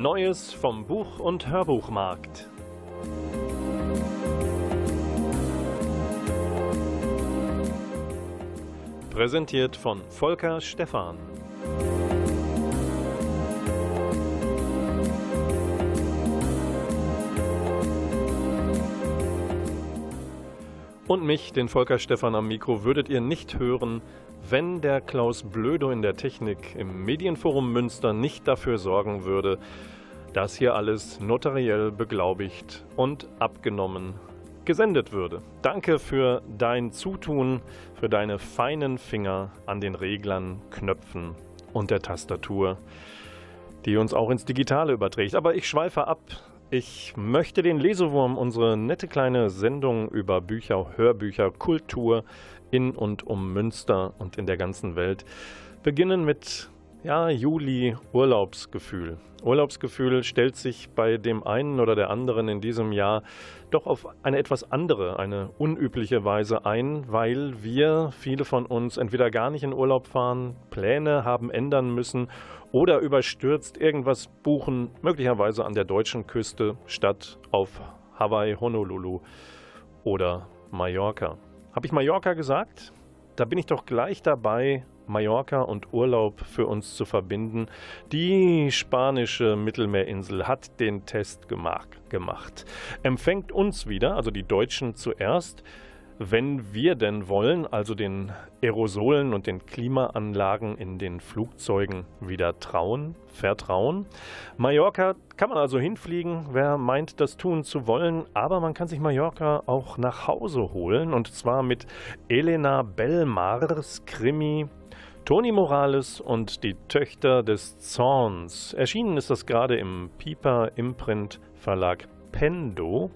Neues vom Buch- und Hörbuchmarkt. Präsentiert von Volker Stephan. Und mich, den Volker Stephan am Mikro, würdet ihr nicht hören, wenn der Klaus Blödo in der Technik im Medienforum Münster nicht dafür sorgen würde, dass hier alles notariell beglaubigt und abgenommen gesendet würde. Danke für dein Zutun, für deine feinen Finger an den Reglern, Knöpfen und der Tastatur, die uns auch ins Digitale überträgt. Aber ich schweife ab. Ich möchte den Lesewurm, unsere nette kleine Sendung über Bücher, Hörbücher, Kultur in und um Münster und in der ganzen Welt, beginnen mit ja, Juli Urlaubsgefühl. Urlaubsgefühl stellt sich bei dem einen oder der anderen in diesem Jahr doch auf eine etwas andere, eine unübliche Weise ein, weil wir, viele von uns, entweder gar nicht in Urlaub fahren, Pläne haben ändern müssen oder überstürzt irgendwas buchen, möglicherweise an der deutschen Küste statt auf Hawaii, Honolulu oder Mallorca. Habe ich Mallorca gesagt? Da bin ich doch gleich dabei, Mallorca und Urlaub für uns zu verbinden. Die spanische Mittelmeerinsel hat den Test gemacht. Empfängt uns wieder, also die Deutschen zuerst, wenn wir denn wollen, also den Aerosolen und den Klimaanlagen in den Flugzeugen wieder trauen, vertrauen. Mallorca kann man also hinfliegen, wer meint, das tun zu wollen, aber man kann sich Mallorca auch nach Hause holen und zwar mit Elena Belmars Krimi Toni Morales und die Töchter des Zorns. Erschienen ist das gerade im Piper Imprint Verlag Pendo.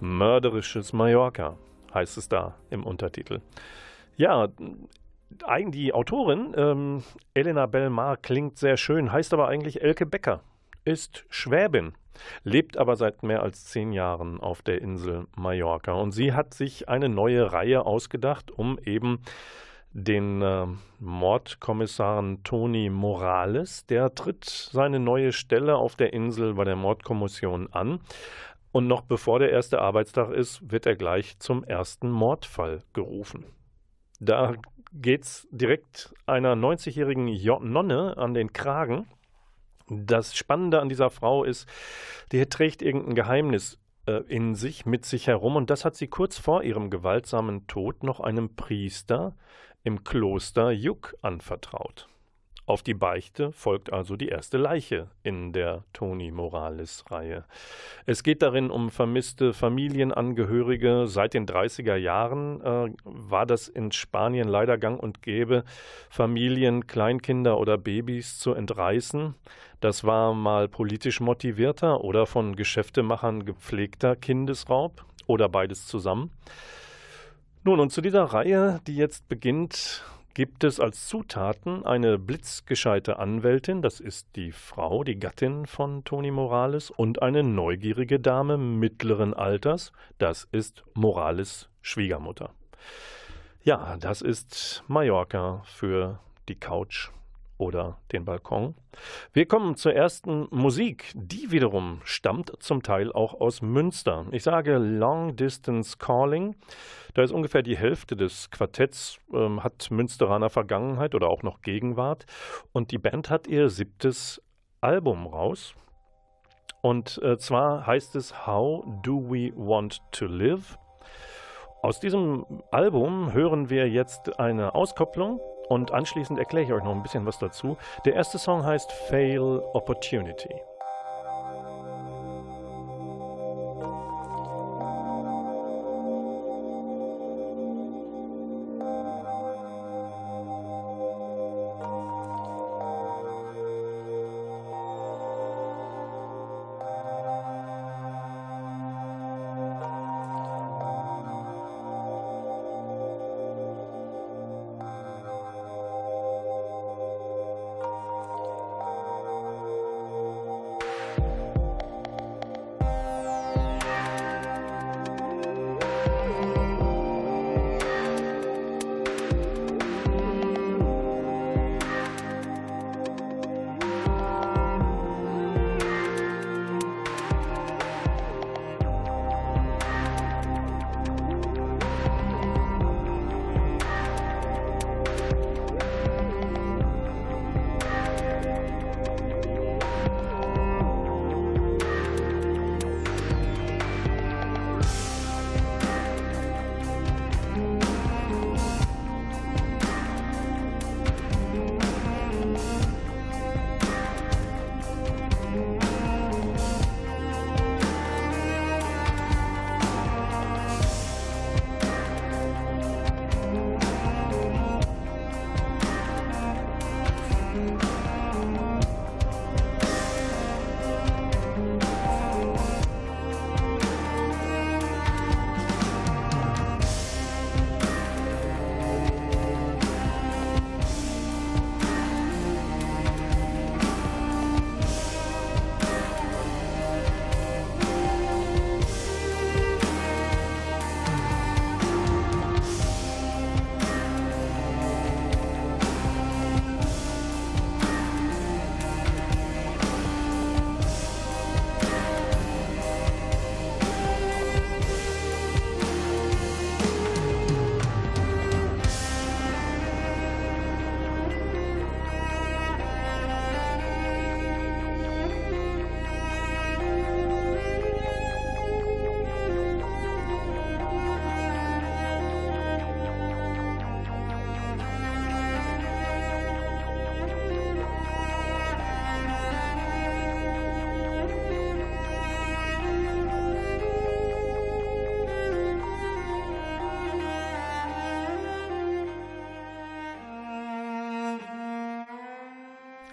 Mörderisches Mallorca heißt es da im Untertitel. Ja, die Autorin ähm, Elena Belmar klingt sehr schön, heißt aber eigentlich Elke Becker, ist Schwäbin, lebt aber seit mehr als zehn Jahren auf der Insel Mallorca. Und sie hat sich eine neue Reihe ausgedacht, um eben den äh, Mordkommissaren Toni Morales. Der tritt seine neue Stelle auf der Insel bei der Mordkommission an. Und noch bevor der erste Arbeitstag ist, wird er gleich zum ersten Mordfall gerufen. Da geht's direkt einer 90-jährigen Nonne an den Kragen. Das Spannende an dieser Frau ist, die trägt irgendein Geheimnis äh, in sich, mit sich herum. Und das hat sie kurz vor ihrem gewaltsamen Tod noch einem Priester im Kloster Juk anvertraut. Auf die Beichte folgt also die erste Leiche in der Toni Morales-Reihe. Es geht darin um vermisste Familienangehörige. Seit den 30er Jahren äh, war das in Spanien leider gang und gäbe, Familien, Kleinkinder oder Babys zu entreißen. Das war mal politisch motivierter oder von Geschäftemachern gepflegter Kindesraub oder beides zusammen. Nun, und zu dieser Reihe, die jetzt beginnt, gibt es als Zutaten eine blitzgescheite Anwältin, das ist die Frau, die Gattin von Toni Morales, und eine neugierige Dame mittleren Alters, das ist Morales Schwiegermutter. Ja, das ist Mallorca für die Couch oder den Balkon. Wir kommen zur ersten Musik. Die wiederum stammt zum Teil auch aus Münster. Ich sage Long Distance Calling. Da ist ungefähr die Hälfte des Quartetts, ähm, hat Münsteraner Vergangenheit oder auch noch Gegenwart. Und die Band hat ihr siebtes Album raus. Und äh, zwar heißt es How Do We Want to Live? Aus diesem Album hören wir jetzt eine Auskopplung und anschließend erkläre ich euch noch ein bisschen was dazu. Der erste Song heißt Fail Opportunity.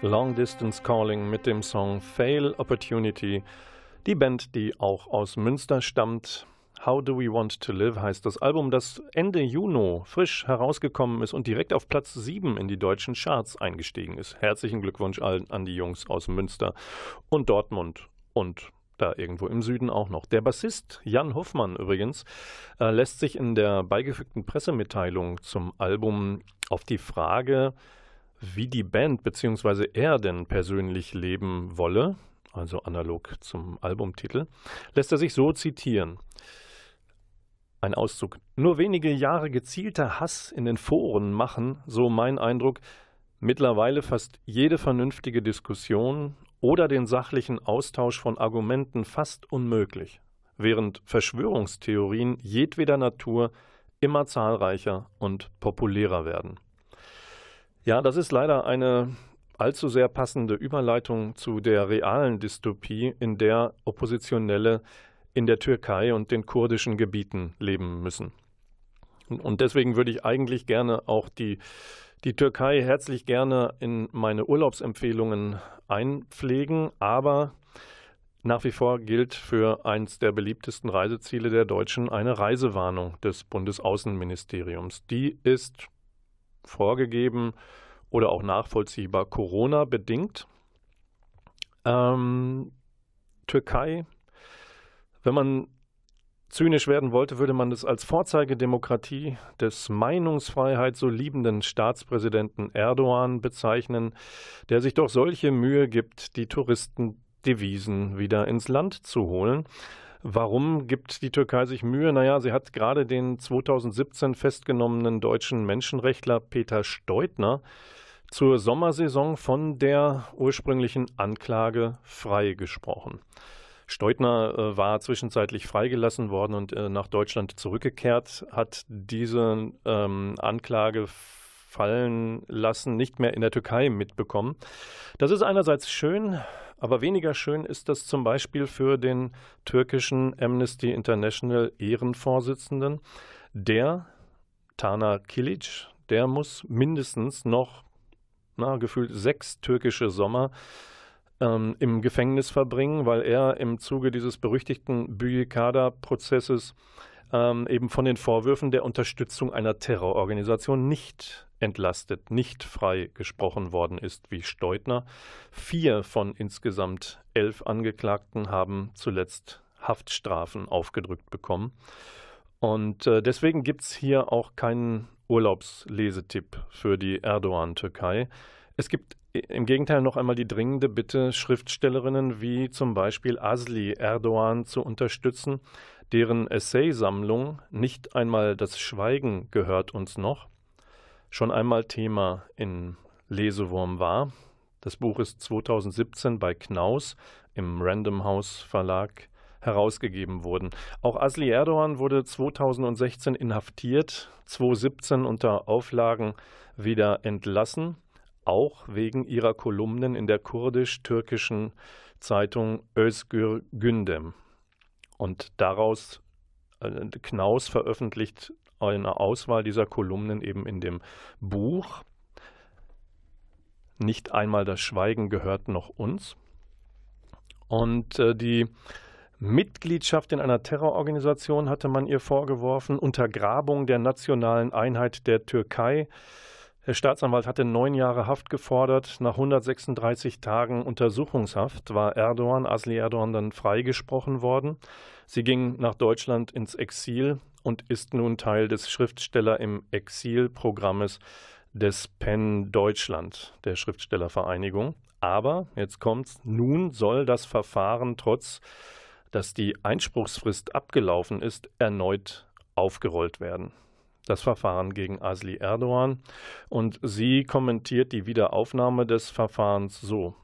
Long Distance Calling mit dem Song Fail Opportunity. Die Band, die auch aus Münster stammt. How Do We Want to Live heißt das Album, das Ende Juni frisch herausgekommen ist und direkt auf Platz 7 in die deutschen Charts eingestiegen ist. Herzlichen Glückwunsch allen an die Jungs aus Münster und Dortmund und da irgendwo im Süden auch noch. Der Bassist Jan Hoffmann übrigens äh, lässt sich in der beigefügten Pressemitteilung zum Album auf die Frage, wie die Band bzw. er denn persönlich leben wolle, also analog zum Albumtitel, lässt er sich so zitieren. Ein Auszug. Nur wenige Jahre gezielter Hass in den Foren machen, so mein Eindruck, mittlerweile fast jede vernünftige Diskussion oder den sachlichen Austausch von Argumenten fast unmöglich, während Verschwörungstheorien jedweder Natur immer zahlreicher und populärer werden. Ja, das ist leider eine allzu sehr passende Überleitung zu der realen Dystopie, in der Oppositionelle in der Türkei und den kurdischen Gebieten leben müssen. Und deswegen würde ich eigentlich gerne auch die, die Türkei herzlich gerne in meine Urlaubsempfehlungen einpflegen, aber nach wie vor gilt für eins der beliebtesten Reiseziele der Deutschen eine Reisewarnung des Bundesaußenministeriums. Die ist vorgegeben oder auch nachvollziehbar Corona bedingt. Ähm, Türkei, wenn man zynisch werden wollte, würde man das als Vorzeigedemokratie des Meinungsfreiheit so liebenden Staatspräsidenten Erdogan bezeichnen, der sich doch solche Mühe gibt, die Touristendevisen wieder ins Land zu holen. Warum gibt die Türkei sich Mühe? Naja, sie hat gerade den 2017 festgenommenen deutschen Menschenrechtler Peter Steutner zur Sommersaison von der ursprünglichen Anklage freigesprochen. Steutner äh, war zwischenzeitlich freigelassen worden und äh, nach Deutschland zurückgekehrt, hat diese ähm, Anklage fallen lassen, nicht mehr in der Türkei mitbekommen. Das ist einerseits schön, aber weniger schön ist das zum Beispiel für den türkischen Amnesty International Ehrenvorsitzenden. Der, Tana Kilic, der muss mindestens noch na, gefühlt sechs türkische Sommer ähm, im Gefängnis verbringen, weil er im Zuge dieses berüchtigten Büyükada-Prozesses ähm, eben von den Vorwürfen der Unterstützung einer Terrororganisation nicht entlastet, nicht frei gesprochen worden ist wie Steutner. Vier von insgesamt elf Angeklagten haben zuletzt Haftstrafen aufgedrückt bekommen. Und äh, deswegen gibt es hier auch keinen Urlaubslesetipp für die Erdogan-Türkei. Es gibt im Gegenteil noch einmal die dringende Bitte, Schriftstellerinnen wie zum Beispiel Asli Erdogan zu unterstützen, deren Essaysammlung Nicht einmal das Schweigen gehört uns noch schon einmal Thema in Lesewurm war. Das Buch ist 2017 bei Knaus im Random House Verlag herausgegeben worden. Auch Asli Erdogan wurde 2016 inhaftiert, 2017 unter Auflagen wieder entlassen, auch wegen ihrer Kolumnen in der kurdisch-türkischen Zeitung Özgür Gündem. Und daraus äh, Knaus veröffentlicht eine Auswahl dieser Kolumnen eben in dem Buch. Nicht einmal das Schweigen gehört noch uns. Und äh, die Mitgliedschaft in einer Terrororganisation hatte man ihr vorgeworfen, Untergrabung der nationalen Einheit der Türkei. Der Staatsanwalt hatte neun Jahre Haft gefordert. Nach 136 Tagen Untersuchungshaft war Erdogan, Asli Erdogan, dann freigesprochen worden. Sie ging nach Deutschland ins Exil und ist nun Teil des Schriftsteller im Exil-Programmes des PEN Deutschland, der Schriftstellervereinigung. Aber, jetzt kommt's, nun soll das Verfahren, trotz dass die Einspruchsfrist abgelaufen ist, erneut aufgerollt werden. Das Verfahren gegen Asli Erdogan. Und sie kommentiert die Wiederaufnahme des Verfahrens so.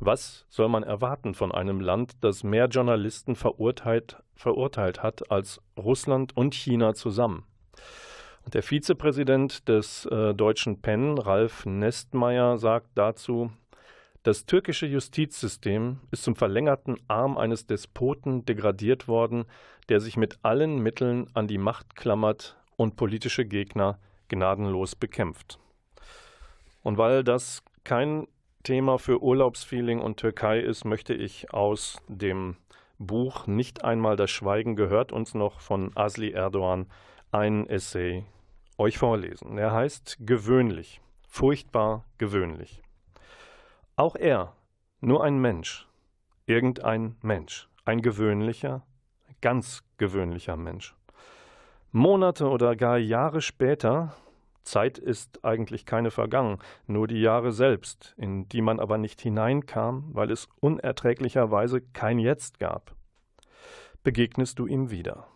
Was soll man erwarten von einem Land, das mehr Journalisten verurteilt, verurteilt hat als Russland und China zusammen? Und der Vizepräsident des äh, deutschen PEN, Ralf Nestmeier, sagt dazu, das türkische Justizsystem ist zum verlängerten Arm eines Despoten degradiert worden, der sich mit allen Mitteln an die Macht klammert und politische Gegner gnadenlos bekämpft. Und weil das kein Thema für Urlaubsfeeling und Türkei ist, möchte ich aus dem Buch Nicht einmal das Schweigen gehört uns noch von Asli Erdogan ein Essay euch vorlesen. Er heißt Gewöhnlich, furchtbar gewöhnlich. Auch er, nur ein Mensch, irgendein Mensch, ein gewöhnlicher, ganz gewöhnlicher Mensch. Monate oder gar Jahre später, Zeit ist eigentlich keine vergangen, nur die Jahre selbst, in die man aber nicht hineinkam, weil es unerträglicherweise kein Jetzt gab, begegnest du ihm wieder.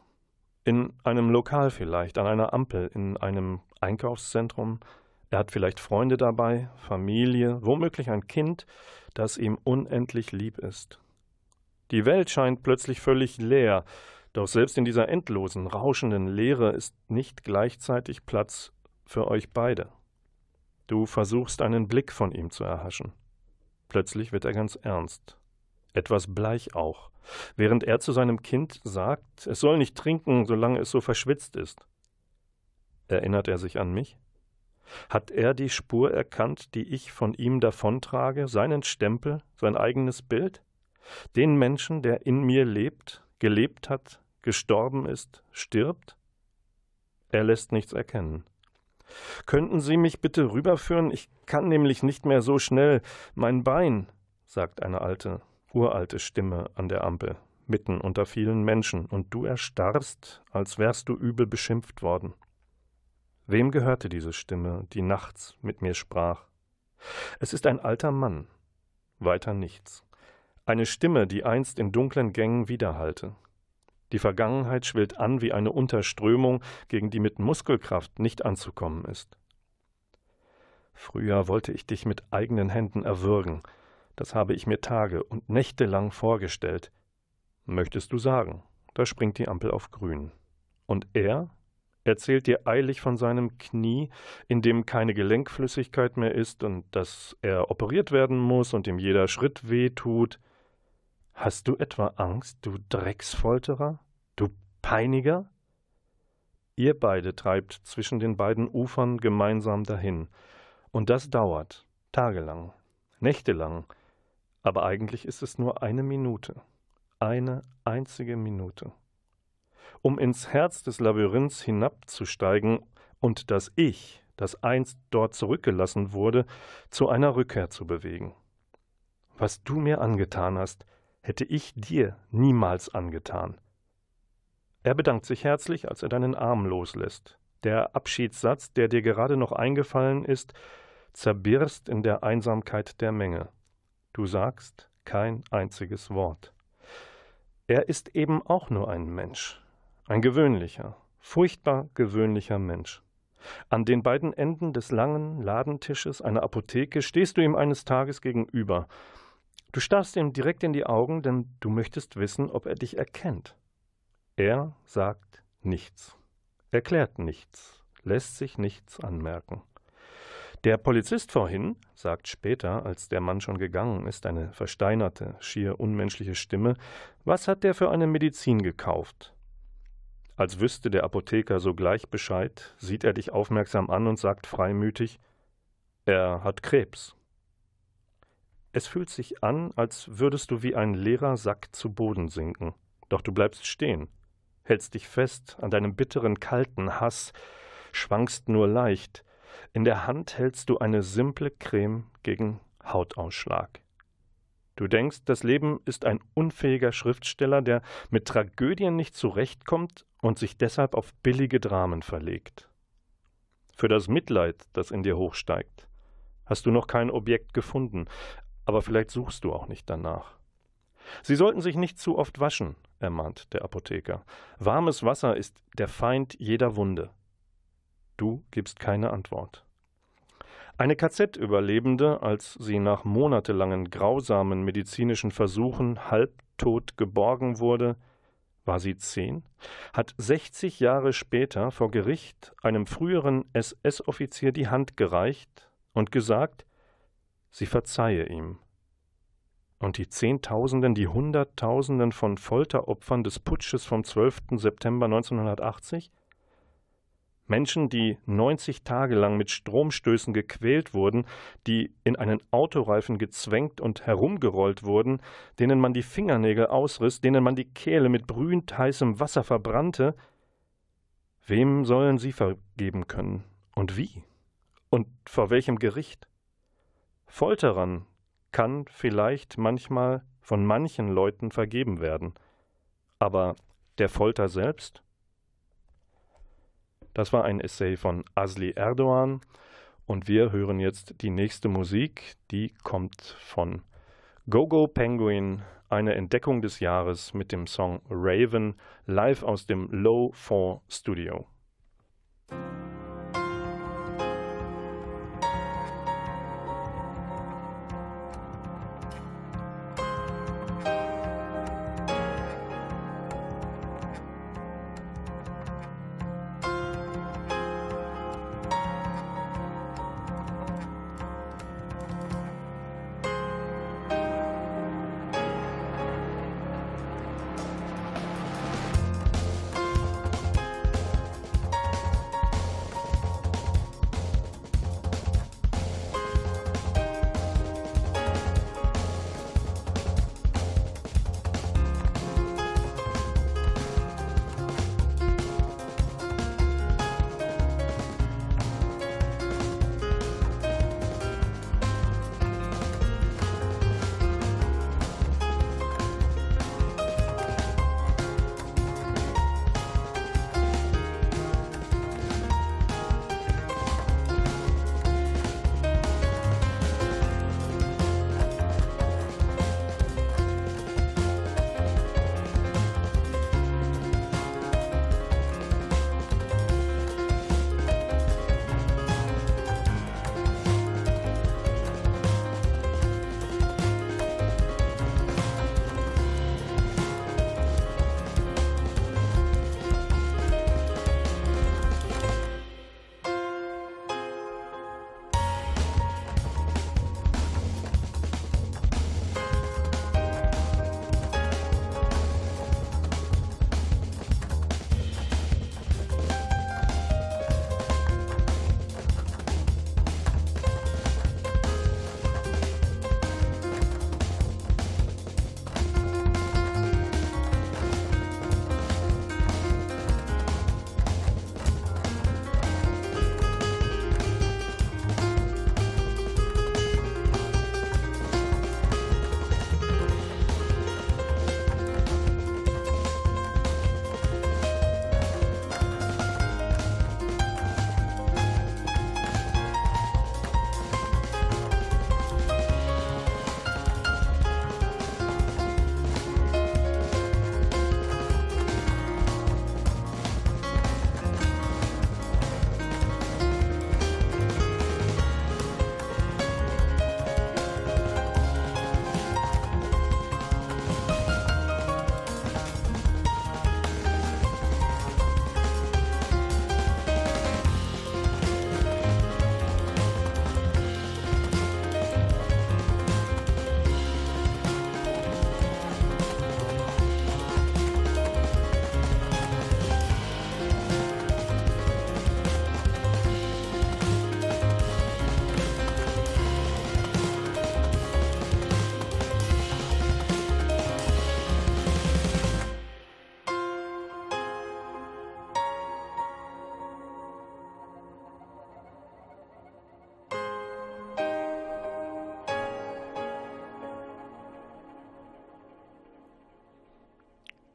In einem Lokal vielleicht, an einer Ampel, in einem Einkaufszentrum. Er hat vielleicht Freunde dabei, Familie, womöglich ein Kind, das ihm unendlich lieb ist. Die Welt scheint plötzlich völlig leer, doch selbst in dieser endlosen, rauschenden Leere ist nicht gleichzeitig Platz für euch beide. Du versuchst einen Blick von ihm zu erhaschen. Plötzlich wird er ganz ernst etwas bleich auch, während er zu seinem Kind sagt, es soll nicht trinken, solange es so verschwitzt ist. Erinnert er sich an mich? Hat er die Spur erkannt, die ich von ihm davontrage, seinen Stempel, sein eigenes Bild? Den Menschen, der in mir lebt, gelebt hat, gestorben ist, stirbt? Er lässt nichts erkennen. Könnten Sie mich bitte rüberführen? Ich kann nämlich nicht mehr so schnell. Mein Bein, sagt eine alte, uralte Stimme an der Ampel, mitten unter vielen Menschen, und du erstarrst, als wärst du übel beschimpft worden. Wem gehörte diese Stimme, die nachts mit mir sprach? Es ist ein alter Mann, weiter nichts. Eine Stimme, die einst in dunklen Gängen widerhallte. Die Vergangenheit schwillt an wie eine Unterströmung, gegen die mit Muskelkraft nicht anzukommen ist. Früher wollte ich dich mit eigenen Händen erwürgen, das habe ich mir Tage und Nächte lang vorgestellt. Möchtest du sagen? Da springt die Ampel auf grün. Und er erzählt dir eilig von seinem Knie, in dem keine Gelenkflüssigkeit mehr ist und dass er operiert werden muss und ihm jeder Schritt weh tut. Hast du etwa Angst, du Drecksfolterer? Du Peiniger? Ihr beide treibt zwischen den beiden Ufern gemeinsam dahin. Und das dauert tagelang, nächtelang, aber eigentlich ist es nur eine Minute. Eine einzige Minute. Um ins Herz des Labyrinths hinabzusteigen und das Ich, das einst dort zurückgelassen wurde, zu einer Rückkehr zu bewegen. Was du mir angetan hast, hätte ich dir niemals angetan. Er bedankt sich herzlich, als er deinen Arm loslässt. Der Abschiedssatz, der dir gerade noch eingefallen ist, zerbirst in der Einsamkeit der Menge. Du sagst kein einziges Wort. Er ist eben auch nur ein Mensch, ein gewöhnlicher, furchtbar gewöhnlicher Mensch. An den beiden Enden des langen Ladentisches einer Apotheke stehst du ihm eines Tages gegenüber. Du starrst ihm direkt in die Augen, denn du möchtest wissen, ob er dich erkennt. Er sagt nichts, erklärt nichts, lässt sich nichts anmerken. Der Polizist vorhin sagt später, als der Mann schon gegangen ist, eine versteinerte, schier unmenschliche Stimme, was hat der für eine Medizin gekauft? Als wüsste der Apotheker sogleich Bescheid, sieht er dich aufmerksam an und sagt freimütig, er hat Krebs. Es fühlt sich an, als würdest du wie ein leerer Sack zu Boden sinken. Doch du bleibst stehen, hältst dich fest an deinem bitteren, kalten Hass, schwankst nur leicht, in der Hand hältst du eine simple Creme gegen Hautausschlag. Du denkst, das Leben ist ein unfähiger Schriftsteller, der mit Tragödien nicht zurechtkommt und sich deshalb auf billige Dramen verlegt. Für das Mitleid, das in dir hochsteigt, hast du noch kein Objekt gefunden, aber vielleicht suchst du auch nicht danach. Sie sollten sich nicht zu oft waschen, ermahnt der Apotheker. Warmes Wasser ist der Feind jeder Wunde. Du gibst keine Antwort. Eine KZ-Überlebende, als sie nach monatelangen grausamen medizinischen Versuchen halbtot geborgen wurde, war sie zehn, hat 60 Jahre später vor Gericht einem früheren SS-Offizier die Hand gereicht und gesagt, sie verzeihe ihm. Und die Zehntausenden, die Hunderttausenden von Folteropfern des Putsches vom 12. September 1980? Menschen, die 90 Tage lang mit Stromstößen gequält wurden, die in einen Autoreifen gezwängt und herumgerollt wurden, denen man die Fingernägel ausriss, denen man die Kehle mit brühend heißem Wasser verbrannte, wem sollen sie vergeben können und wie? Und vor welchem Gericht? Folterern kann vielleicht manchmal von manchen Leuten vergeben werden, aber der Folter selbst? Das war ein Essay von Asli Erdogan und wir hören jetzt die nächste Musik, die kommt von Gogo Penguin, eine Entdeckung des Jahres mit dem Song Raven live aus dem Low 4 Studio.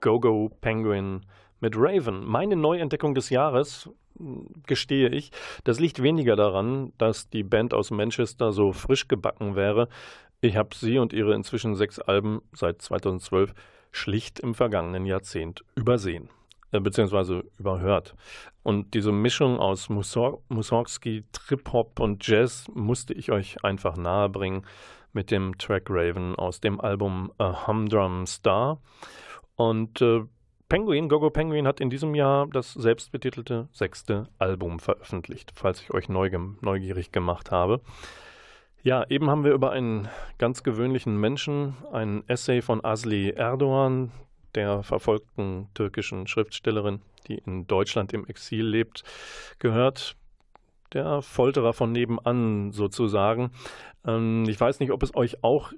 Go-Go Penguin mit Raven. Meine Neuentdeckung des Jahres, gestehe ich, das liegt weniger daran, dass die Band aus Manchester so frisch gebacken wäre. Ich habe sie und ihre inzwischen sechs Alben seit 2012 schlicht im vergangenen Jahrzehnt übersehen äh, beziehungsweise überhört. Und diese Mischung aus Mussorgsky, Trip-Hop und Jazz musste ich euch einfach nahebringen mit dem Track Raven aus dem Album A Humdrum Star. Und äh, Penguin, Gogo Penguin hat in diesem Jahr das selbstbetitelte sechste Album veröffentlicht, falls ich euch neugierig gemacht habe. Ja, eben haben wir über einen ganz gewöhnlichen Menschen, ein Essay von Asli Erdogan, der verfolgten türkischen Schriftstellerin, die in Deutschland im Exil lebt, gehört. Der Folterer von nebenan sozusagen. Ähm, ich weiß nicht, ob es euch auch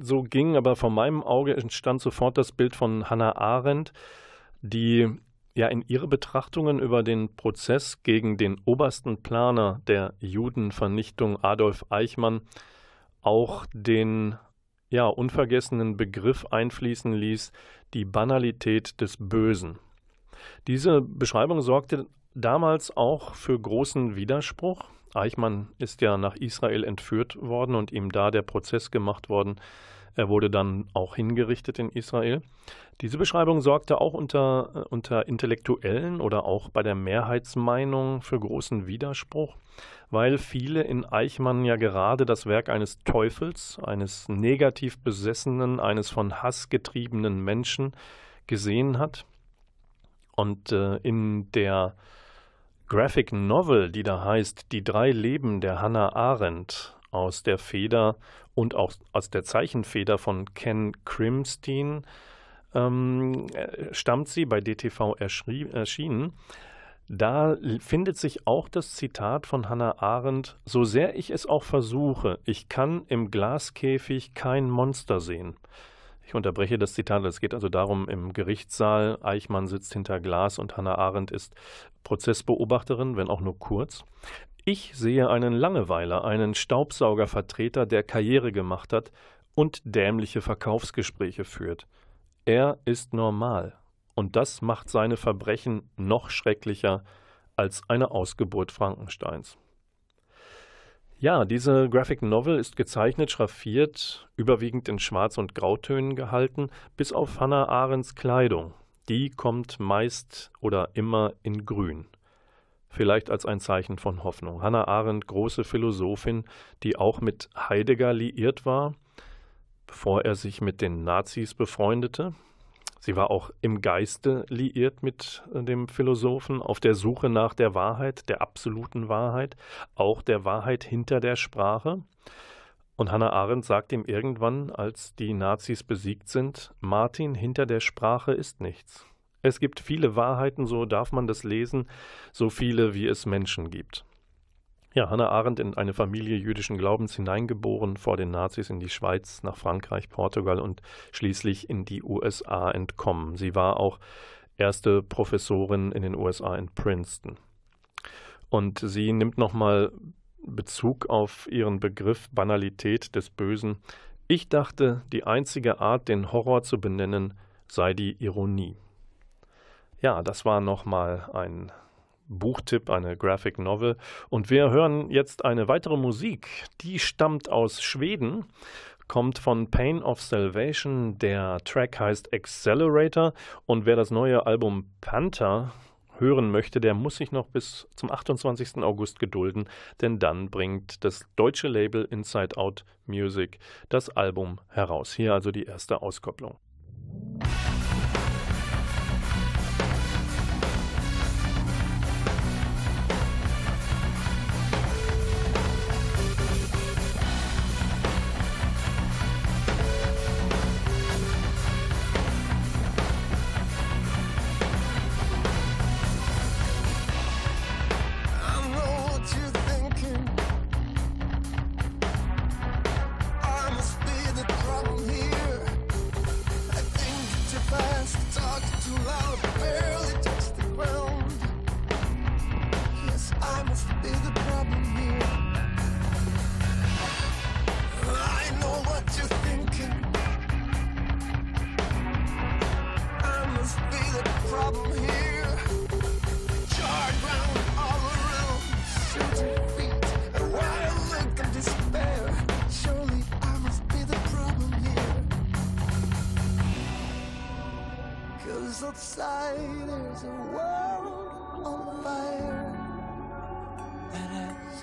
so ging, aber vor meinem Auge entstand sofort das Bild von Hannah Arendt, die ja in ihre Betrachtungen über den Prozess gegen den obersten Planer der Judenvernichtung Adolf Eichmann auch den ja unvergessenen Begriff einfließen ließ, die Banalität des Bösen. Diese Beschreibung sorgte damals auch für großen Widerspruch. Eichmann ist ja nach Israel entführt worden und ihm da der Prozess gemacht worden. Er wurde dann auch hingerichtet in Israel. Diese Beschreibung sorgte auch unter, äh, unter Intellektuellen oder auch bei der Mehrheitsmeinung für großen Widerspruch, weil viele in Eichmann ja gerade das Werk eines Teufels, eines negativ besessenen, eines von Hass getriebenen Menschen gesehen hat. Und äh, in der Graphic Novel, die da heißt Die drei Leben der Hannah Arendt aus der Feder und auch aus der Zeichenfeder von Ken Crimstein, ähm, äh, stammt sie bei DTV erschienen. Da findet sich auch das Zitat von Hannah Arendt, so sehr ich es auch versuche, ich kann im Glaskäfig kein Monster sehen. Ich unterbreche das Zitat. Es geht also darum, im Gerichtssaal, Eichmann sitzt hinter Glas und Hannah Arendt ist Prozessbeobachterin, wenn auch nur kurz. Ich sehe einen Langeweiler, einen Staubsaugervertreter, der Karriere gemacht hat und dämliche Verkaufsgespräche führt. Er ist normal, und das macht seine Verbrechen noch schrecklicher als eine Ausgeburt Frankensteins. Ja, diese Graphic Novel ist gezeichnet, schraffiert, überwiegend in Schwarz- und Grautönen gehalten, bis auf Hannah Arendts Kleidung. Die kommt meist oder immer in Grün. Vielleicht als ein Zeichen von Hoffnung. Hannah Arendt, große Philosophin, die auch mit Heidegger liiert war, bevor er sich mit den Nazis befreundete. Sie war auch im Geiste liiert mit äh, dem Philosophen, auf der Suche nach der Wahrheit, der absoluten Wahrheit, auch der Wahrheit hinter der Sprache. Und Hannah Arendt sagt ihm irgendwann, als die Nazis besiegt sind, Martin, hinter der Sprache ist nichts. Es gibt viele Wahrheiten, so darf man das lesen, so viele, wie es Menschen gibt. Ja, Hannah Arendt in eine Familie jüdischen Glaubens hineingeboren, vor den Nazis in die Schweiz, nach Frankreich, Portugal und schließlich in die USA entkommen. Sie war auch erste Professorin in den USA in Princeton. Und sie nimmt nochmal Bezug auf ihren Begriff Banalität des Bösen. Ich dachte, die einzige Art, den Horror zu benennen, sei die Ironie. Ja, das war nochmal ein Buchtipp, eine Graphic Novel. Und wir hören jetzt eine weitere Musik, die stammt aus Schweden, kommt von Pain of Salvation. Der Track heißt Accelerator. Und wer das neue Album Panther hören möchte, der muss sich noch bis zum 28. August gedulden, denn dann bringt das deutsche Label Inside Out Music das Album heraus. Hier also die erste Auskopplung.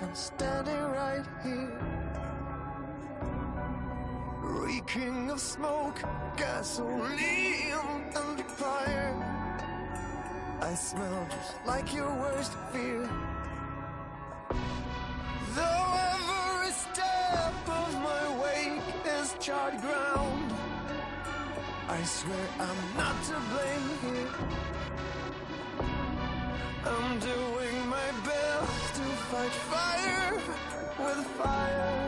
I'm standing right here. Reeking of smoke, gasoline and fire. I smell just like your worst fear. Though every step of my wake is charred ground I swear I'm not to blame here. I'm doing my best to fight fire with fire.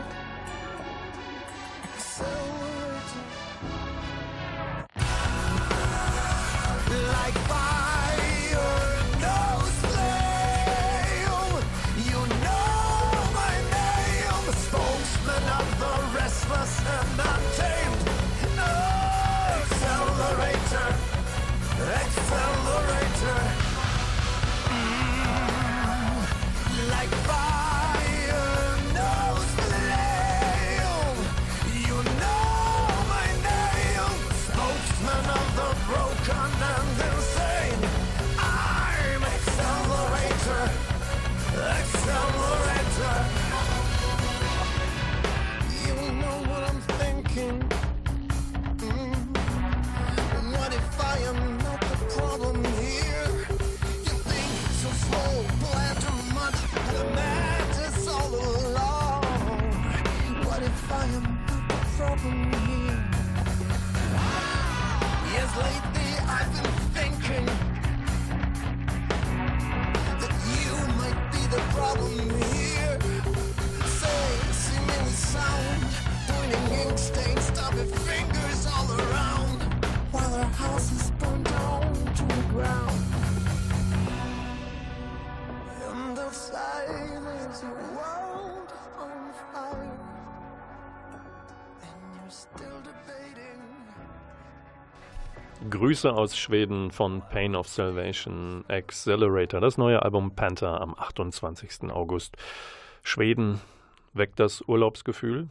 Grüße aus Schweden von Pain of Salvation Accelerator, das neue Album Panther am 28. August. Schweden weckt das Urlaubsgefühl?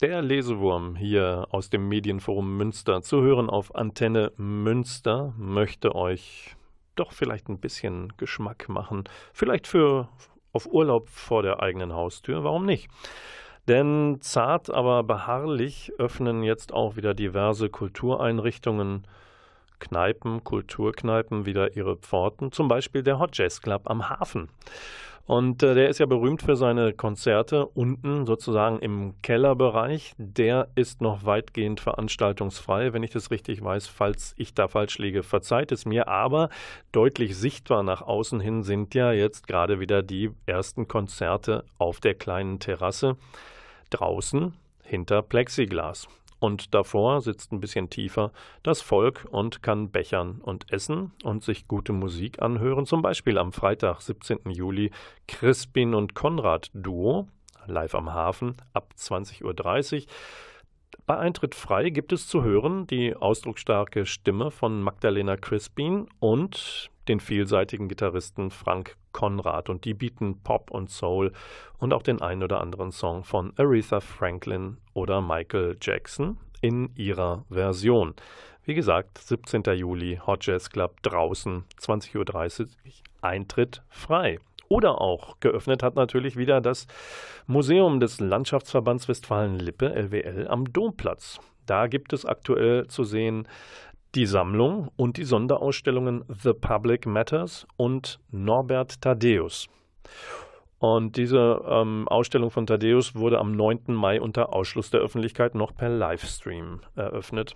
Der Lesewurm hier aus dem Medienforum Münster zu hören auf Antenne Münster möchte euch doch vielleicht ein bisschen Geschmack machen. Vielleicht für auf Urlaub vor der eigenen Haustür, warum nicht? Denn zart, aber beharrlich öffnen jetzt auch wieder diverse Kultureinrichtungen, Kneipen, Kulturkneipen wieder ihre Pforten, zum Beispiel der Hot Jazz Club am Hafen. Und äh, der ist ja berühmt für seine Konzerte unten sozusagen im Kellerbereich. Der ist noch weitgehend veranstaltungsfrei, wenn ich das richtig weiß. Falls ich da falsch liege, verzeiht es mir. Aber deutlich sichtbar nach außen hin sind ja jetzt gerade wieder die ersten Konzerte auf der kleinen Terrasse draußen hinter Plexiglas. Und davor sitzt ein bisschen tiefer das Volk und kann bechern und essen und sich gute Musik anhören. Zum Beispiel am Freitag, 17. Juli, Crispin und Konrad Duo, live am Hafen ab 20.30 Uhr. Bei Eintritt frei gibt es zu hören die ausdrucksstarke Stimme von Magdalena Crispin und den vielseitigen Gitarristen Frank Konrad. Und die bieten Pop und Soul und auch den einen oder anderen Song von Aretha Franklin oder Michael Jackson in ihrer Version. Wie gesagt, 17. Juli, Hot Jazz Club draußen, 20.30 Uhr, Eintritt frei. Oder auch geöffnet hat natürlich wieder das Museum des Landschaftsverbands Westfalen-Lippe, LWL, am Domplatz. Da gibt es aktuell zu sehen die Sammlung und die Sonderausstellungen The Public Matters und Norbert Thaddeus. Und diese ähm, Ausstellung von Thaddeus wurde am 9. Mai unter Ausschluss der Öffentlichkeit noch per Livestream eröffnet.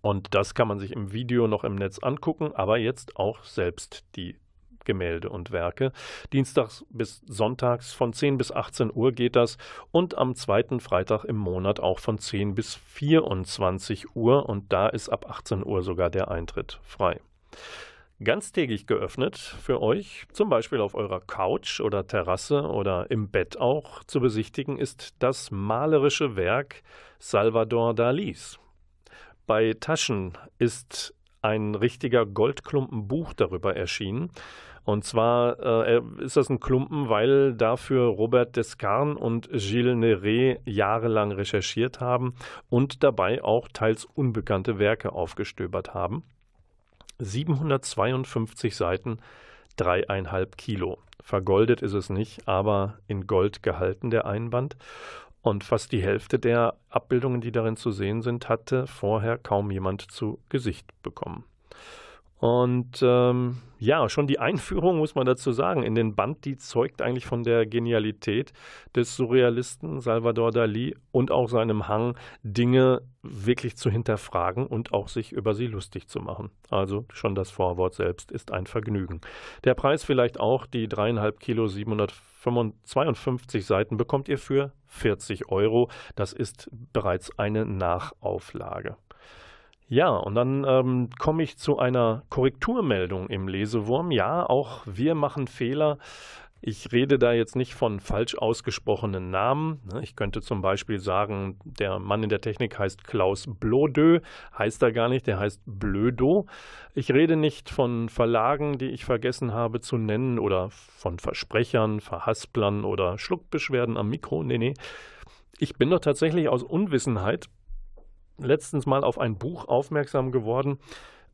Und das kann man sich im Video noch im Netz angucken, aber jetzt auch selbst die Gemälde und Werke. Dienstags bis sonntags von 10 bis 18 Uhr geht das und am zweiten Freitag im Monat auch von 10 bis 24 Uhr und da ist ab 18 Uhr sogar der Eintritt frei. Ganztägig geöffnet für euch, zum Beispiel auf eurer Couch oder Terrasse oder im Bett auch zu besichtigen, ist das malerische Werk Salvador Dalis. Bei Taschen ist ein richtiger Goldklumpenbuch darüber erschienen. Und zwar äh, ist das ein Klumpen, weil dafür Robert Descarnes und Gilles Neret jahrelang recherchiert haben und dabei auch teils unbekannte Werke aufgestöbert haben. 752 Seiten, dreieinhalb Kilo. Vergoldet ist es nicht, aber in Gold gehalten der Einband. Und fast die Hälfte der Abbildungen, die darin zu sehen sind, hatte vorher kaum jemand zu Gesicht bekommen. Und ähm, ja, schon die Einführung, muss man dazu sagen, in den Band, die zeugt eigentlich von der Genialität des Surrealisten Salvador Dali und auch seinem Hang, Dinge wirklich zu hinterfragen und auch sich über sie lustig zu machen. Also schon das Vorwort selbst ist ein Vergnügen. Der Preis vielleicht auch, die dreieinhalb Kilo 752 Seiten bekommt ihr für 40 Euro. Das ist bereits eine Nachauflage. Ja, und dann ähm, komme ich zu einer Korrekturmeldung im Lesewurm. Ja, auch wir machen Fehler. Ich rede da jetzt nicht von falsch ausgesprochenen Namen. Ne? Ich könnte zum Beispiel sagen, der Mann in der Technik heißt Klaus Blodö, heißt er gar nicht, der heißt Blödo. Ich rede nicht von Verlagen, die ich vergessen habe zu nennen oder von Versprechern, Verhasplern oder Schluckbeschwerden am Mikro. Nee, nee. Ich bin doch tatsächlich aus Unwissenheit letztens mal auf ein Buch aufmerksam geworden,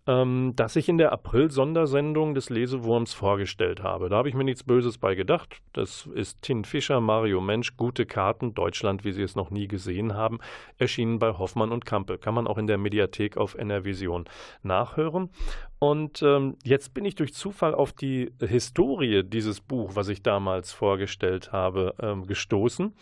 ähm, das ich in der April-Sondersendung des Lesewurms vorgestellt habe. Da habe ich mir nichts Böses bei gedacht. Das ist Tin Fischer, Mario Mensch, Gute Karten, Deutschland, wie Sie es noch nie gesehen haben, erschienen bei Hoffmann und Kampe. Kann man auch in der Mediathek auf NRVision nachhören. Und ähm, jetzt bin ich durch Zufall auf die Historie dieses Buch, was ich damals vorgestellt habe, ähm, gestoßen.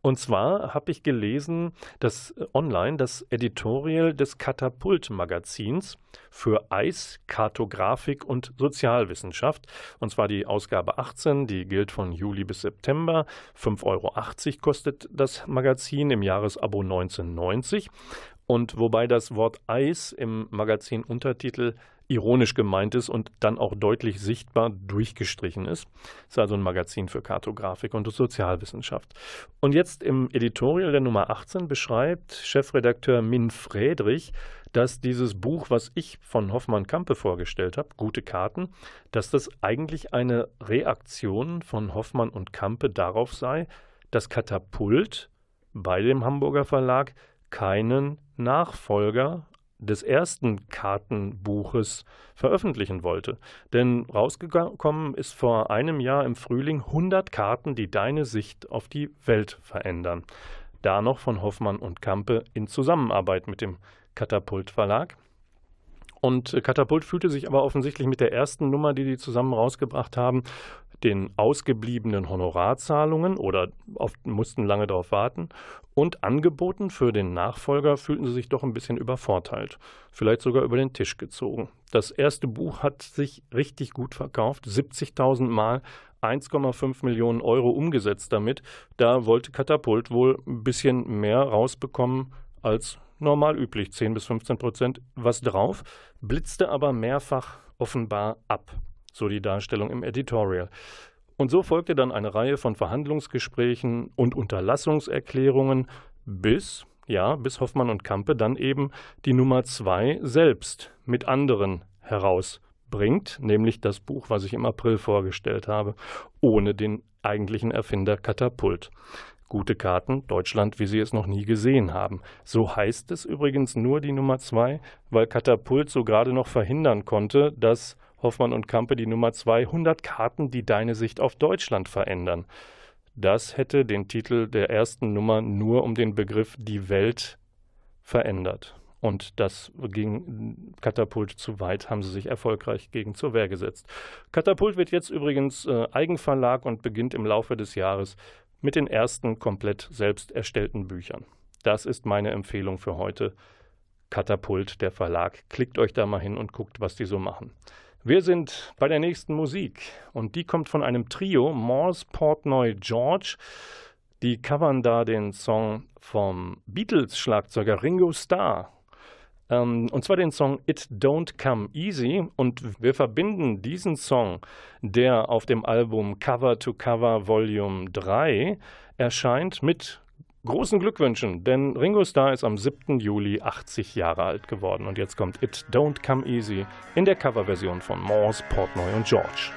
Und zwar habe ich gelesen, dass äh, online das Editorial des Katapult-Magazins für Eis, Kartografik und Sozialwissenschaft. Und zwar die Ausgabe 18, die gilt von Juli bis September. 5,80 Euro kostet das Magazin im Jahresabo 1990. Und wobei das Wort Eis im Magazin Untertitel ironisch gemeint ist und dann auch deutlich sichtbar durchgestrichen ist. Ist also ein Magazin für Kartografik und Sozialwissenschaft. Und jetzt im Editorial der Nummer 18 beschreibt Chefredakteur Min Friedrich, dass dieses Buch, was ich von Hoffmann Kampe vorgestellt habe, Gute Karten, dass das eigentlich eine Reaktion von Hoffmann und Kampe darauf sei, dass Katapult bei dem Hamburger Verlag keinen Nachfolger des ersten Kartenbuches veröffentlichen wollte. Denn rausgekommen ist vor einem Jahr im Frühling 100 Karten, die deine Sicht auf die Welt verändern. Da noch von Hoffmann und Kampe in Zusammenarbeit mit dem Katapult Verlag. Und Katapult fühlte sich aber offensichtlich mit der ersten Nummer, die die zusammen rausgebracht haben, den ausgebliebenen Honorarzahlungen oder oft mussten lange darauf warten und Angeboten für den Nachfolger fühlten sie sich doch ein bisschen übervorteilt, vielleicht sogar über den Tisch gezogen. Das erste Buch hat sich richtig gut verkauft, 70.000 Mal, 1,5 Millionen Euro umgesetzt damit. Da wollte Katapult wohl ein bisschen mehr rausbekommen als normal üblich, 10 bis 15 Prozent was drauf, blitzte aber mehrfach offenbar ab so die Darstellung im Editorial. Und so folgte dann eine Reihe von Verhandlungsgesprächen und Unterlassungserklärungen, bis, ja, bis Hoffmann und Kampe dann eben die Nummer zwei selbst mit anderen herausbringt, nämlich das Buch, was ich im April vorgestellt habe, ohne den eigentlichen Erfinder Katapult. Gute Karten, Deutschland, wie Sie es noch nie gesehen haben. So heißt es übrigens nur die Nummer zwei, weil Katapult so gerade noch verhindern konnte, dass Hoffmann und Kampe die Nummer 200 Karten, die deine Sicht auf Deutschland verändern. Das hätte den Titel der ersten Nummer nur um den Begriff die Welt verändert. Und das ging Katapult zu weit, haben sie sich erfolgreich gegen zur Wehr gesetzt. Katapult wird jetzt übrigens äh, Eigenverlag und beginnt im Laufe des Jahres mit den ersten komplett selbst erstellten Büchern. Das ist meine Empfehlung für heute. Katapult, der Verlag. Klickt euch da mal hin und guckt, was die so machen. Wir sind bei der nächsten Musik und die kommt von einem Trio, Morse, Portnoy, George. Die covern da den Song vom Beatles-Schlagzeuger Ringo Starr. Ähm, und zwar den Song It Don't Come Easy. Und wir verbinden diesen Song, der auf dem Album Cover to Cover Volume 3 erscheint, mit großen Glückwünschen, denn Ringo Starr ist am 7. Juli 80 Jahre alt geworden. Und jetzt kommt It Don't Come Easy in der Coverversion von Morse, Portnoy und George.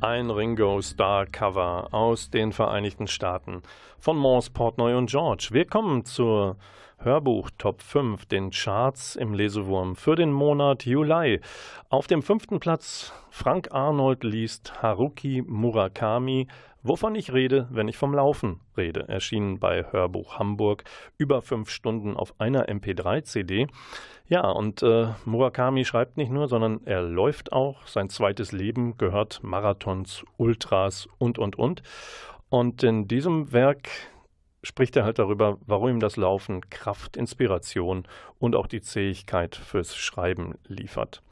Ein Ringo Star Cover aus den Vereinigten Staaten von Mons Portnoy und George. Wir kommen zur Hörbuch Top 5, den Charts im Lesewurm für den Monat Juli. Auf dem fünften Platz Frank Arnold liest Haruki Murakami Wovon ich rede, wenn ich vom Laufen rede, erschienen bei Hörbuch Hamburg, über fünf Stunden auf einer MP3-CD. Ja, und äh, Murakami schreibt nicht nur, sondern er läuft auch. Sein zweites Leben gehört Marathons, Ultras und, und, und. Und in diesem Werk spricht er halt darüber, warum ihm das Laufen Kraft, Inspiration und auch die Zähigkeit fürs Schreiben liefert.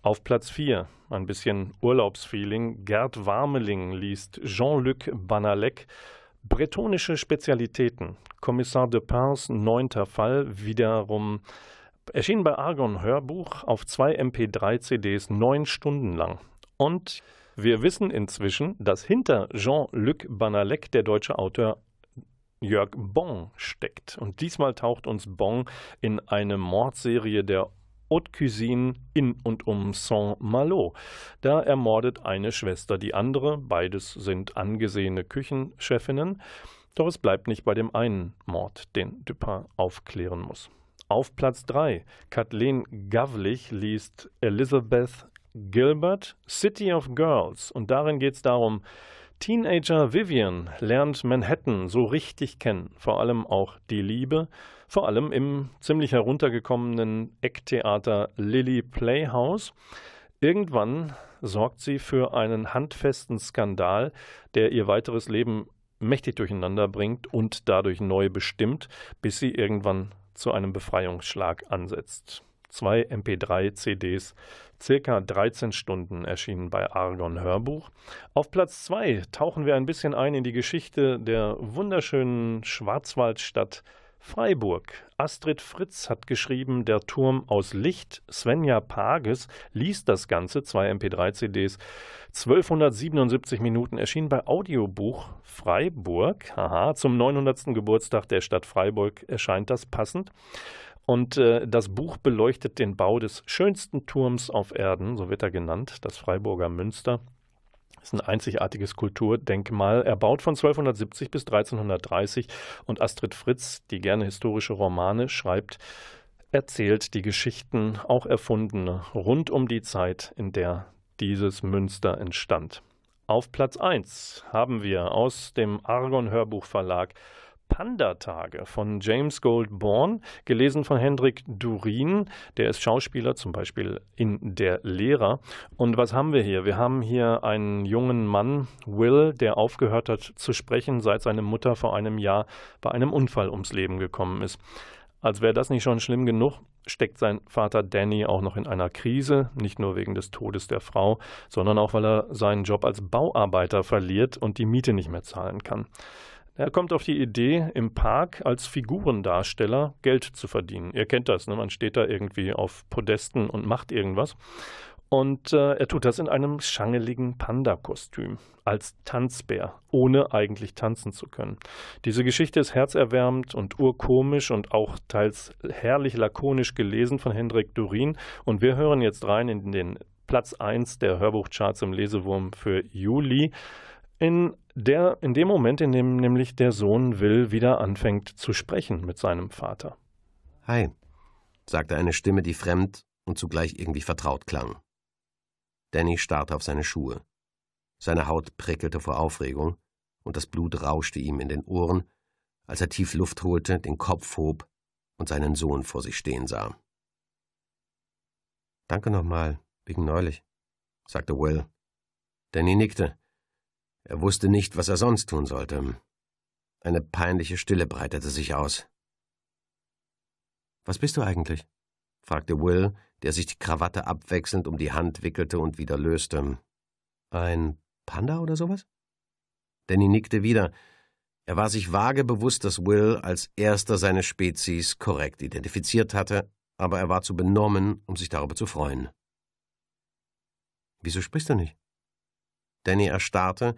Auf Platz 4, ein bisschen Urlaubsfeeling, Gerd Warmeling liest Jean-Luc Banalek Bretonische Spezialitäten. Kommissar de Pins neunter Fall, wiederum erschienen bei Argon Hörbuch auf zwei MP3-CDs neun Stunden lang. Und wir wissen inzwischen, dass hinter Jean-Luc Banalek der deutsche Autor Jörg Bon steckt. Und diesmal taucht uns Bon in eine Mordserie der Haute Cuisine in und um Saint-Malo. Da ermordet eine Schwester die andere, beides sind angesehene Küchenchefinnen, doch es bleibt nicht bei dem einen Mord, den Dupin aufklären muss. Auf Platz 3, Kathleen Gavlich liest Elizabeth Gilbert City of Girls. Und darin geht es darum, Teenager Vivian lernt Manhattan so richtig kennen, vor allem auch die Liebe, vor allem im ziemlich heruntergekommenen Ecktheater Lily Playhouse. Irgendwann sorgt sie für einen handfesten Skandal, der ihr weiteres Leben mächtig durcheinander bringt und dadurch neu bestimmt, bis sie irgendwann zu einem Befreiungsschlag ansetzt. Zwei MP3-CDs, circa 13 Stunden erschienen bei Argon Hörbuch. Auf Platz 2 tauchen wir ein bisschen ein in die Geschichte der wunderschönen Schwarzwaldstadt Freiburg. Astrid Fritz hat geschrieben Der Turm aus Licht. Svenja Pages liest das Ganze, zwei MP3-CDs. 1277 Minuten erschien bei Audiobuch Freiburg. Haha, zum 900. Geburtstag der Stadt Freiburg erscheint das passend. Und äh, das Buch beleuchtet den Bau des schönsten Turms auf Erden, so wird er genannt, das Freiburger Münster. Ist ein einzigartiges Kulturdenkmal, erbaut von 1270 bis 1330. Und Astrid Fritz, die gerne historische Romane schreibt, erzählt die Geschichten, auch erfundene, rund um die Zeit, in der dieses Münster entstand. Auf Platz 1 haben wir aus dem Argon Hörbuchverlag Panda-Tage von James Goldborn, gelesen von Hendrik Durin. Der ist Schauspieler, zum Beispiel in Der Lehrer. Und was haben wir hier? Wir haben hier einen jungen Mann, Will, der aufgehört hat zu sprechen, seit seine Mutter vor einem Jahr bei einem Unfall ums Leben gekommen ist. Als wäre das nicht schon schlimm genug, steckt sein Vater Danny auch noch in einer Krise, nicht nur wegen des Todes der Frau, sondern auch weil er seinen Job als Bauarbeiter verliert und die Miete nicht mehr zahlen kann. Er kommt auf die Idee, im Park als Figurendarsteller Geld zu verdienen. Ihr kennt das, ne? man steht da irgendwie auf Podesten und macht irgendwas. Und äh, er tut das in einem schangeligen Panda-Kostüm als Tanzbär, ohne eigentlich tanzen zu können. Diese Geschichte ist herzerwärmend und urkomisch und auch teils herrlich lakonisch gelesen von Hendrik Durin. Und wir hören jetzt rein in den Platz 1 der Hörbuchcharts im Lesewurm für Juli in, der, in dem Moment, in dem nämlich der Sohn Will wieder anfängt zu sprechen mit seinem Vater. Hi, sagte eine Stimme, die fremd und zugleich irgendwie vertraut klang. Danny starrte auf seine Schuhe. Seine Haut prickelte vor Aufregung und das Blut rauschte ihm in den Ohren, als er tief Luft holte, den Kopf hob und seinen Sohn vor sich stehen sah. Danke nochmal, wegen neulich, sagte Will. Danny nickte. Er wusste nicht, was er sonst tun sollte. Eine peinliche Stille breitete sich aus. Was bist du eigentlich? fragte Will, der sich die Krawatte abwechselnd um die Hand wickelte und wieder löste. Ein Panda oder sowas? Danny nickte wieder. Er war sich vage bewusst, dass Will als erster seine Spezies korrekt identifiziert hatte, aber er war zu benommen, um sich darüber zu freuen. Wieso sprichst du nicht? Danny erstarrte,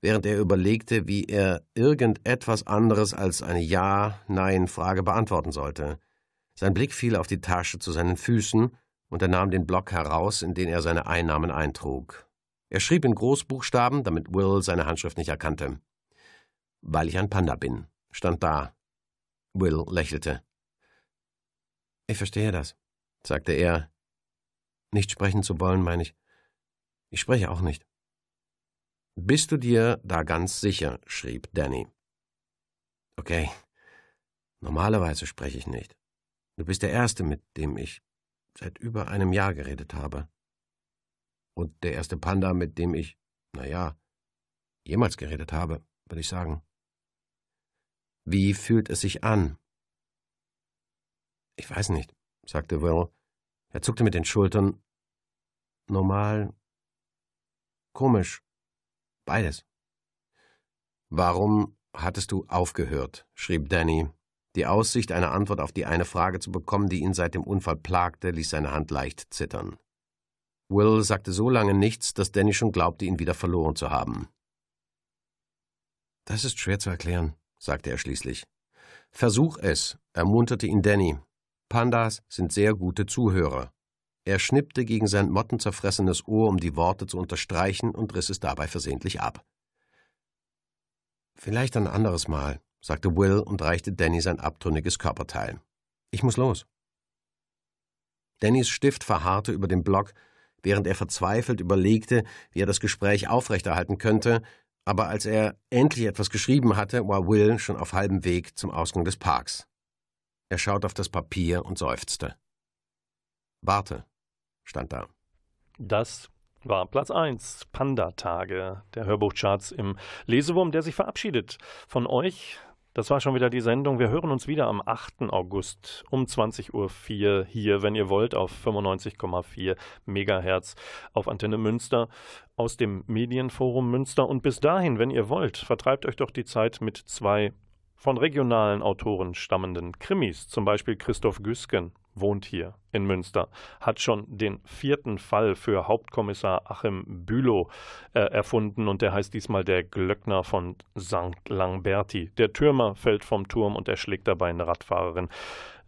während er überlegte, wie er irgendetwas anderes als eine Ja-Nein-Frage beantworten sollte. Sein Blick fiel auf die Tasche zu seinen Füßen, und er nahm den Block heraus, in den er seine Einnahmen eintrug. Er schrieb in Großbuchstaben, damit Will seine Handschrift nicht erkannte. Weil ich ein Panda bin, stand da. Will lächelte. Ich verstehe das, sagte er. Nicht sprechen zu wollen, meine ich. Ich spreche auch nicht. Bist du dir da ganz sicher? schrieb Danny. Okay. Normalerweise spreche ich nicht. Du bist der Erste, mit dem ich seit über einem Jahr geredet habe. Und der erste Panda, mit dem ich, naja, jemals geredet habe, würde ich sagen. Wie fühlt es sich an? Ich weiß nicht, sagte Will. Er zuckte mit den Schultern. Normal. Komisch. Beides. Warum hattest du aufgehört? schrieb Danny. Die Aussicht, eine Antwort auf die eine Frage zu bekommen, die ihn seit dem Unfall plagte, ließ seine Hand leicht zittern. Will sagte so lange nichts, dass Danny schon glaubte, ihn wieder verloren zu haben. Das ist schwer zu erklären, sagte er schließlich. Versuch es, ermunterte ihn Danny. Pandas sind sehr gute Zuhörer. Er schnippte gegen sein mottenzerfressenes Ohr, um die Worte zu unterstreichen, und riss es dabei versehentlich ab. Vielleicht ein anderes Mal, sagte Will und reichte Danny sein abtrünniges Körperteil. Ich muss los. Dannys Stift verharrte über dem Block, während er verzweifelt überlegte, wie er das Gespräch aufrechterhalten könnte, aber als er endlich etwas geschrieben hatte, war Will schon auf halbem Weg zum Ausgang des Parks. Er schaute auf das Papier und seufzte. Warte, stand da. Das war Platz 1, Panda-Tage der Hörbuchcharts im Lesewurm, der sich verabschiedet von euch. Das war schon wieder die Sendung. Wir hören uns wieder am 8. August um 20.04 Uhr hier, wenn ihr wollt, auf 95,4 Megahertz auf Antenne Münster aus dem Medienforum Münster. Und bis dahin, wenn ihr wollt, vertreibt euch doch die Zeit mit zwei von regionalen Autoren stammenden Krimis, zum Beispiel Christoph Güsken wohnt hier in Münster, hat schon den vierten Fall für Hauptkommissar Achim Bülow äh, erfunden und der heißt diesmal der Glöckner von St. Langberti. Der Türmer fällt vom Turm und erschlägt dabei eine Radfahrerin.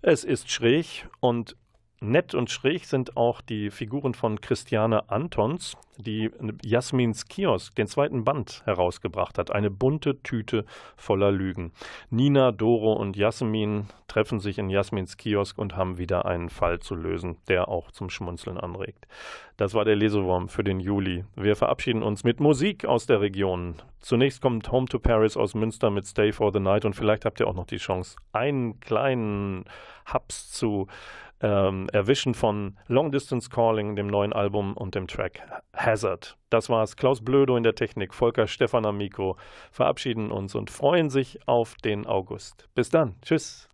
Es ist schräg und Nett und schräg sind auch die Figuren von Christiane Antons, die Jasmins Kiosk, den zweiten Band, herausgebracht hat. Eine bunte Tüte voller Lügen. Nina, Doro und Jasmin treffen sich in Jasmins Kiosk und haben wieder einen Fall zu lösen, der auch zum Schmunzeln anregt. Das war der Lesewurm für den Juli. Wir verabschieden uns mit Musik aus der Region. Zunächst kommt Home to Paris aus Münster mit Stay for the Night und vielleicht habt ihr auch noch die Chance, einen kleinen Hubs zu ähm, Erwischen von Long Distance Calling, dem neuen Album und dem Track Hazard. Das war's. Klaus Blödo in der Technik, Volker Stefan am Mikro verabschieden uns und freuen sich auf den August. Bis dann. Tschüss.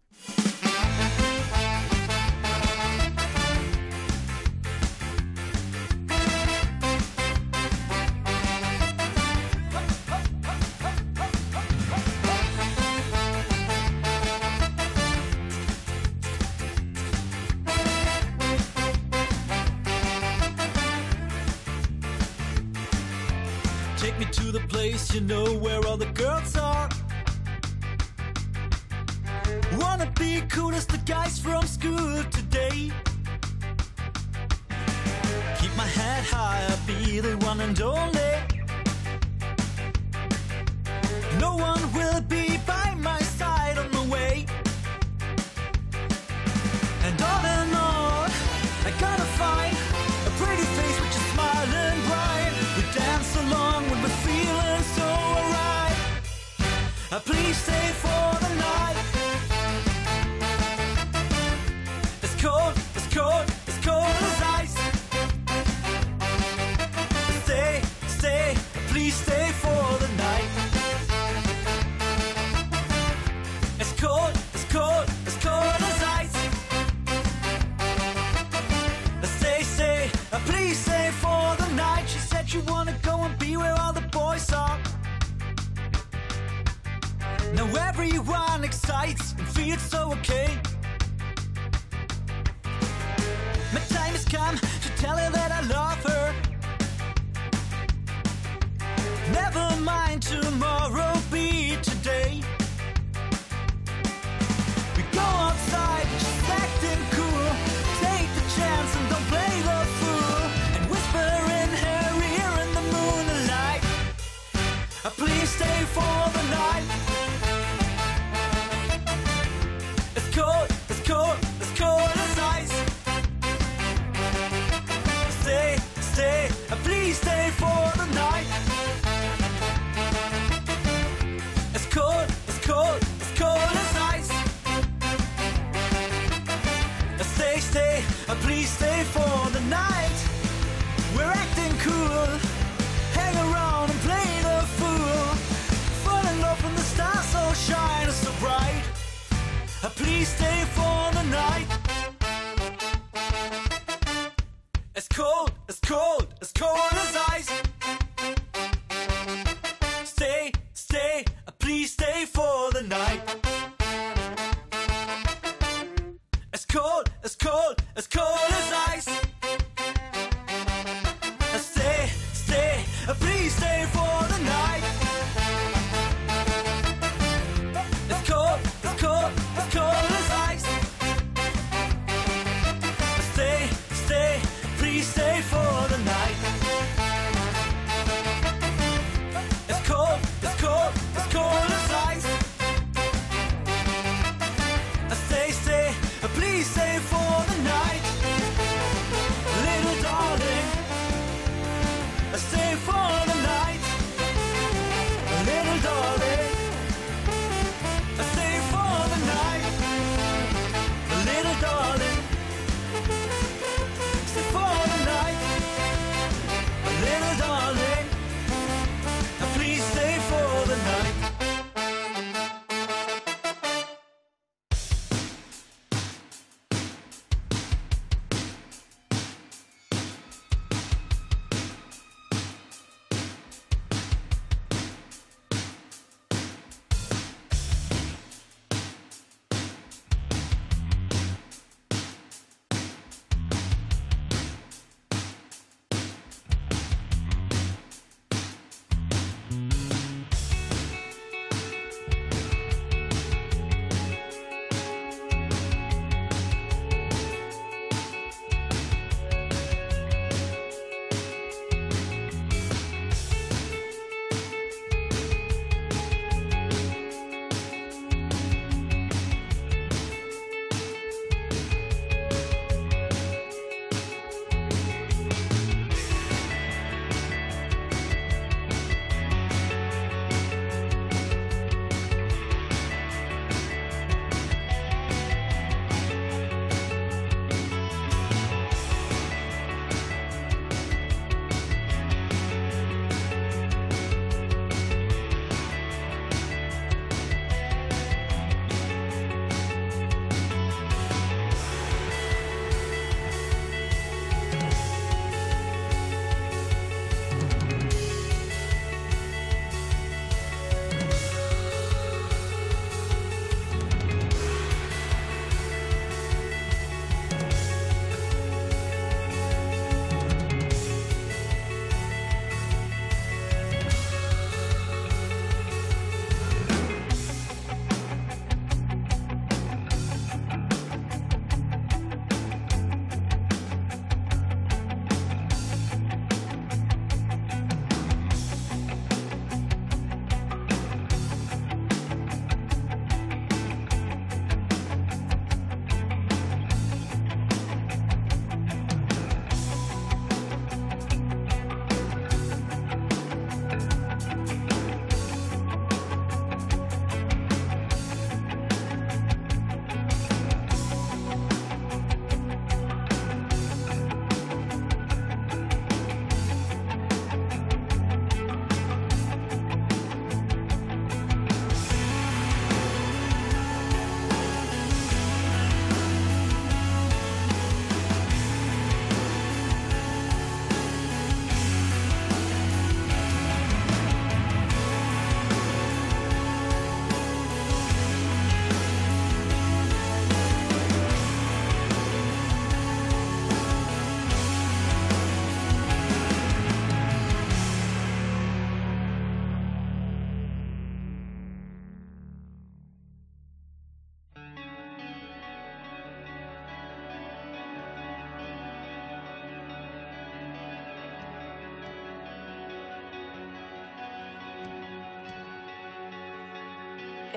You know where all the girls are. Wanna be cool as the guys from school today. Keep my head high, I'll be the one and only. Please stay for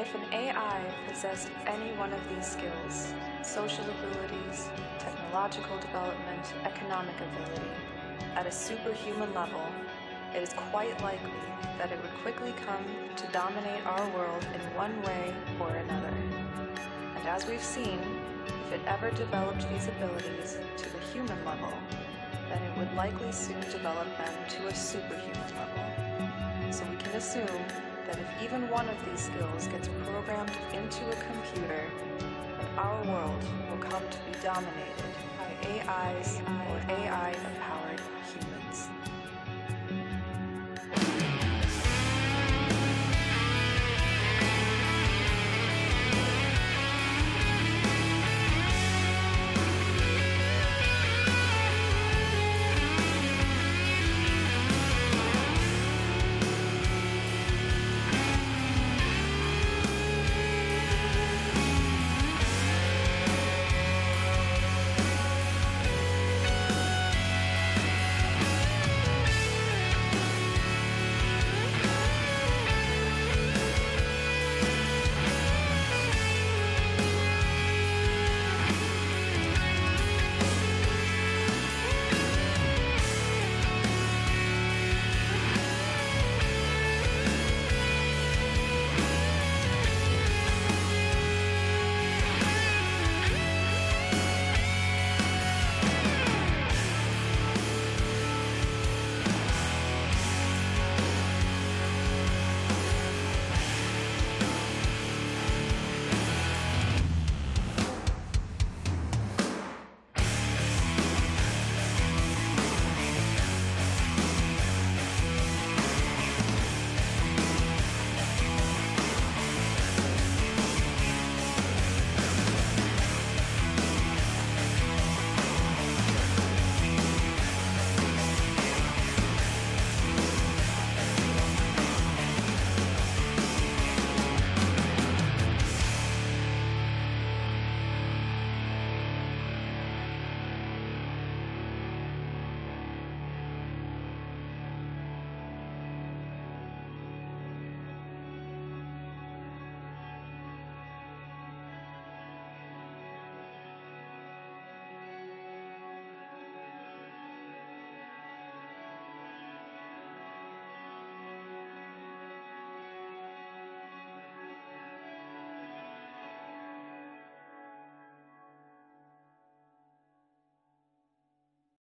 If an AI possessed any one of these skills social abilities, technological development, economic ability at a superhuman level, it is quite likely that it would quickly come to dominate our world in one way or another. And as we've seen, if it ever developed these abilities to the human level, then it would likely soon develop them to a superhuman level. So we can assume that if even one of these skills gets programmed into a computer, our world will come to be dominated by AIs or AI humans.